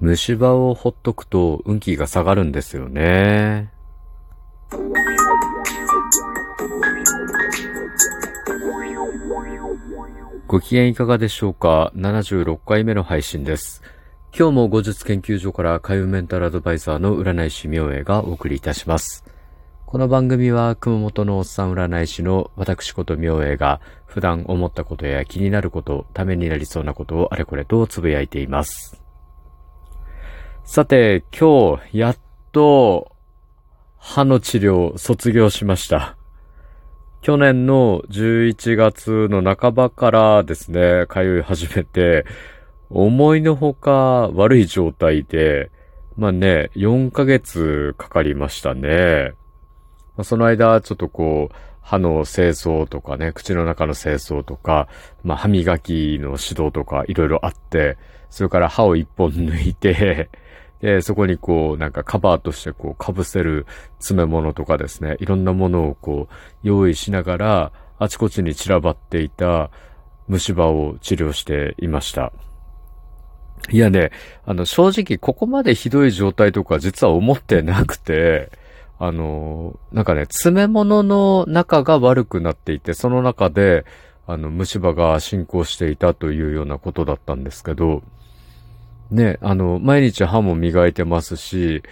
虫歯をほっとくと運気が下がるんですよね。ご機嫌いかがでしょうか ?76 回目の配信です。今日も後日研究所から海運メンタルアドバイザーの占い師明恵がお送りいたします。この番組は熊本のおっさん占い師の私こと明恵が普段思ったことや気になること、ためになりそうなことをあれこれとつぶやいています。さて、今日、やっと、歯の治療卒業しました。去年の11月の半ばからですね、通い始めて、思いのほか悪い状態で、まあね、4ヶ月かかりましたね。その間、ちょっとこう、歯の清掃とかね、口の中の清掃とか、まあ歯磨きの指導とかいろいろあって、それから歯を一本抜いて、で、そこにこう、なんかカバーとしてこう、被せる詰め物とかですね、いろんなものをこう、用意しながら、あちこちに散らばっていた虫歯を治療していました。いやね、あの、正直ここまでひどい状態とか実は思ってなくて、あの、なんかね、詰め物の中が悪くなっていて、その中で、あの、虫歯が進行していたというようなことだったんですけど、ね、あの、毎日歯も磨いてますし、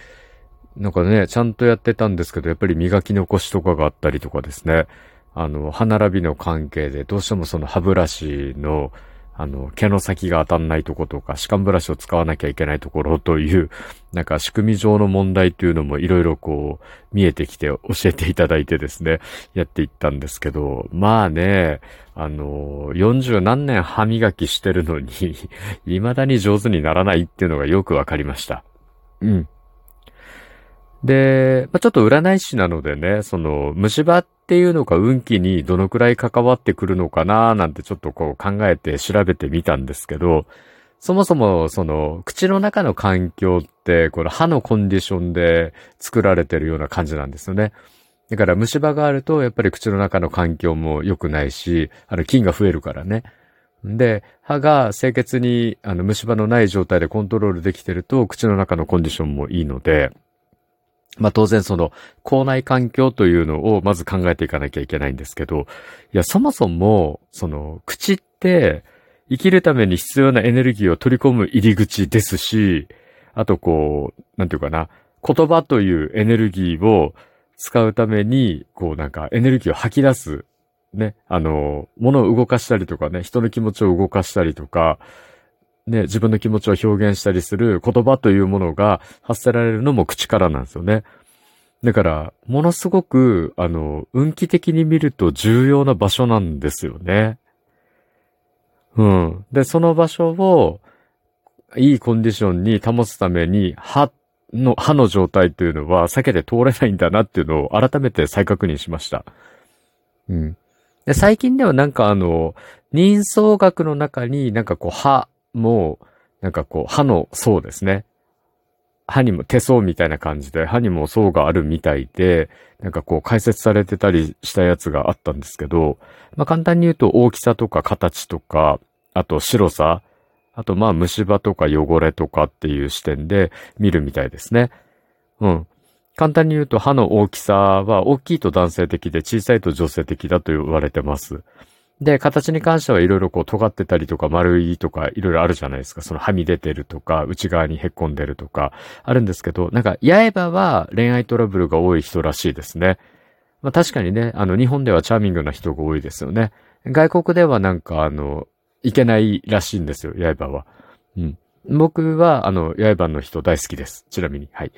なんかね、ちゃんとやってたんですけど、やっぱり磨き残しとかがあったりとかですね、あの、歯並びの関係で、どうしてもその歯ブラシの、あの、毛の先が当たんないとことか、歯間ブラシを使わなきゃいけないところという、なんか仕組み上の問題というのもいろいろこう、見えてきて教えていただいてですね、やっていったんですけど、まあね、あの、40何年歯磨きしてるのに 未だに上手にならないっていうのがよくわかりました。うん。で、まあ、ちょっと占い師なのでね、その、虫歯っていうのが運気にどのくらい関わってくるのかななんてちょっとこう考えて調べてみたんですけど、そもそもその、口の中の環境って、この歯のコンディションで作られてるような感じなんですよね。だから虫歯があると、やっぱり口の中の環境も良くないし、あの、菌が増えるからね。で、歯が清潔に、あの、虫歯のない状態でコントロールできてると、口の中のコンディションもいいので、まあ当然その、口内環境というのをまず考えていかなきゃいけないんですけど、いや、そもそも、その、口って、生きるために必要なエネルギーを取り込む入り口ですし、あとこう、なんていうかな、言葉というエネルギーを使うために、こうなんかエネルギーを吐き出す、ね、あの、物を動かしたりとかね、人の気持ちを動かしたりとか、ね、自分の気持ちを表現したりする言葉というものが発せられるのも口からなんですよね。だから、ものすごく、あの、運気的に見ると重要な場所なんですよね。うん。で、その場所を、いいコンディションに保つために、歯の、歯の状態というのは避けて通れないんだなっていうのを改めて再確認しました。うん。で、最近ではなんかあの、人相学の中になんかこう歯も、なんかこう歯の層ですね。歯にも手相みたいな感じで歯にも層があるみたいで、なんかこう解説されてたりしたやつがあったんですけど、まあ簡単に言うと大きさとか形とか、あと白さ、あとまあ虫歯とか汚れとかっていう視点で見るみたいですね。うん。簡単に言うと歯の大きさは大きいと男性的で小さいと女性的だと言われてます。で、形に関してはいろいろこう尖ってたりとか丸いとかいろいろあるじゃないですか。そのはみ出てるとか内側にへっこんでるとかあるんですけど、なんか刃は恋愛トラブルが多い人らしいですね。まあ確かにね、あの日本ではチャーミングな人が多いですよね。外国ではなんかあの、いけないらしいんですよ、刃は。うん。僕は、あの、刃の人大好きです。ちなみに。はい。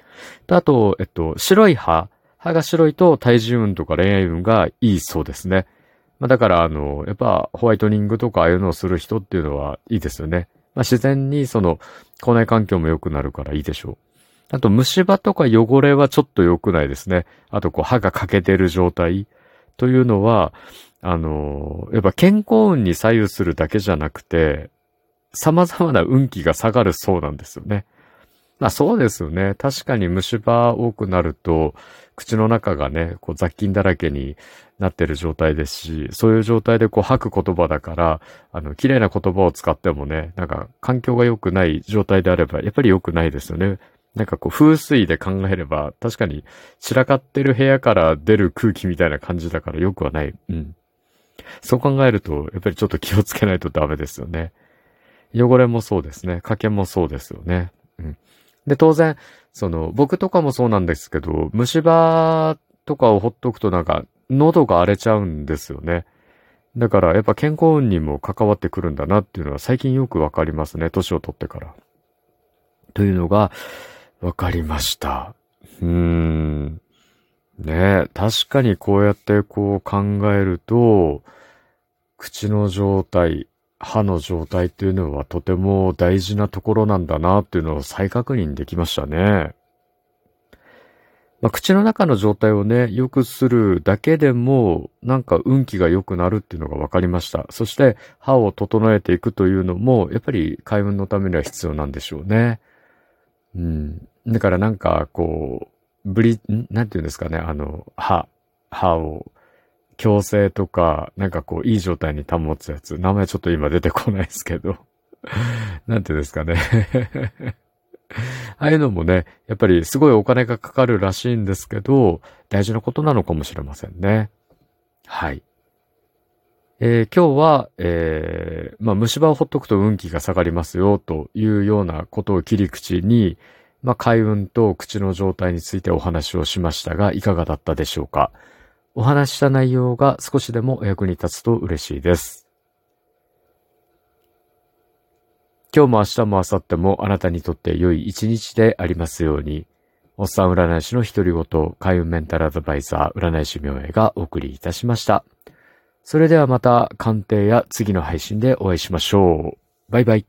と、あと、えっと、白い歯。歯が白いと体重運とか恋愛運がいいそうですね。まあ、だから、あの、やっぱ、ホワイトニングとかああいうのをする人っていうのはいいですよね。まあ、自然に、その、口内環境も良くなるからいいでしょう。あと、虫歯とか汚れはちょっと良くないですね。あと、こう、歯が欠けてる状態というのは、あの、やっぱ健康運に左右するだけじゃなくて、様々な運気が下がるそうなんですよね。まあそうですよね。確かに虫歯多くなると、口の中がね、こう雑菌だらけになってる状態ですし、そういう状態でこう吐く言葉だから、あの、綺麗な言葉を使ってもね、なんか環境が良くない状態であれば、やっぱり良くないですよね。なんかこう風水で考えれば、確かに散らかってる部屋から出る空気みたいな感じだから良くはない。うん。そう考えると、やっぱりちょっと気をつけないとダメですよね。汚れもそうですね。掛けもそうですよね。うん。で、当然、その、僕とかもそうなんですけど、虫歯とかをほっとくとなんか、喉が荒れちゃうんですよね。だから、やっぱ健康運にも関わってくるんだなっていうのは最近よくわかりますね。年を取ってから。というのが、わかりました。うーん。ねえ確かにこうやってこう考えると、口の状態、歯の状態っていうのはとても大事なところなんだなっていうのを再確認できましたね。まあ、口の中の状態をね、良くするだけでも、なんか運気が良くなるっていうのが分かりました。そして、歯を整えていくというのも、やっぱり開運のためには必要なんでしょうね。うん。だからなんか、こう、ブリ、ん？なんて言うんですかね、あの、歯、歯を矯正とか、なんかこう、いい状態に保つやつ。名前ちょっと今出てこないですけど。なんてですかね ああいうのもね、やっぱりすごいお金がかかるらしいんですけど、大事なことなのかもしれませんね。はい。えー、今日は、えー、まあ、虫歯をほっとくと運気が下がりますよ、というようなことを切り口に、まあ、開運と口の状態についてお話をしましたが、いかがだったでしょうかお話した内容が少しでもお役に立つと嬉しいです。今日も明日も明後日もあなたにとって良い一日でありますように、おっさん占い師の独り言、開運メンタルアドバイザー、占い師明恵がお送りいたしました。それではまた鑑定や次の配信でお会いしましょう。バイバイ。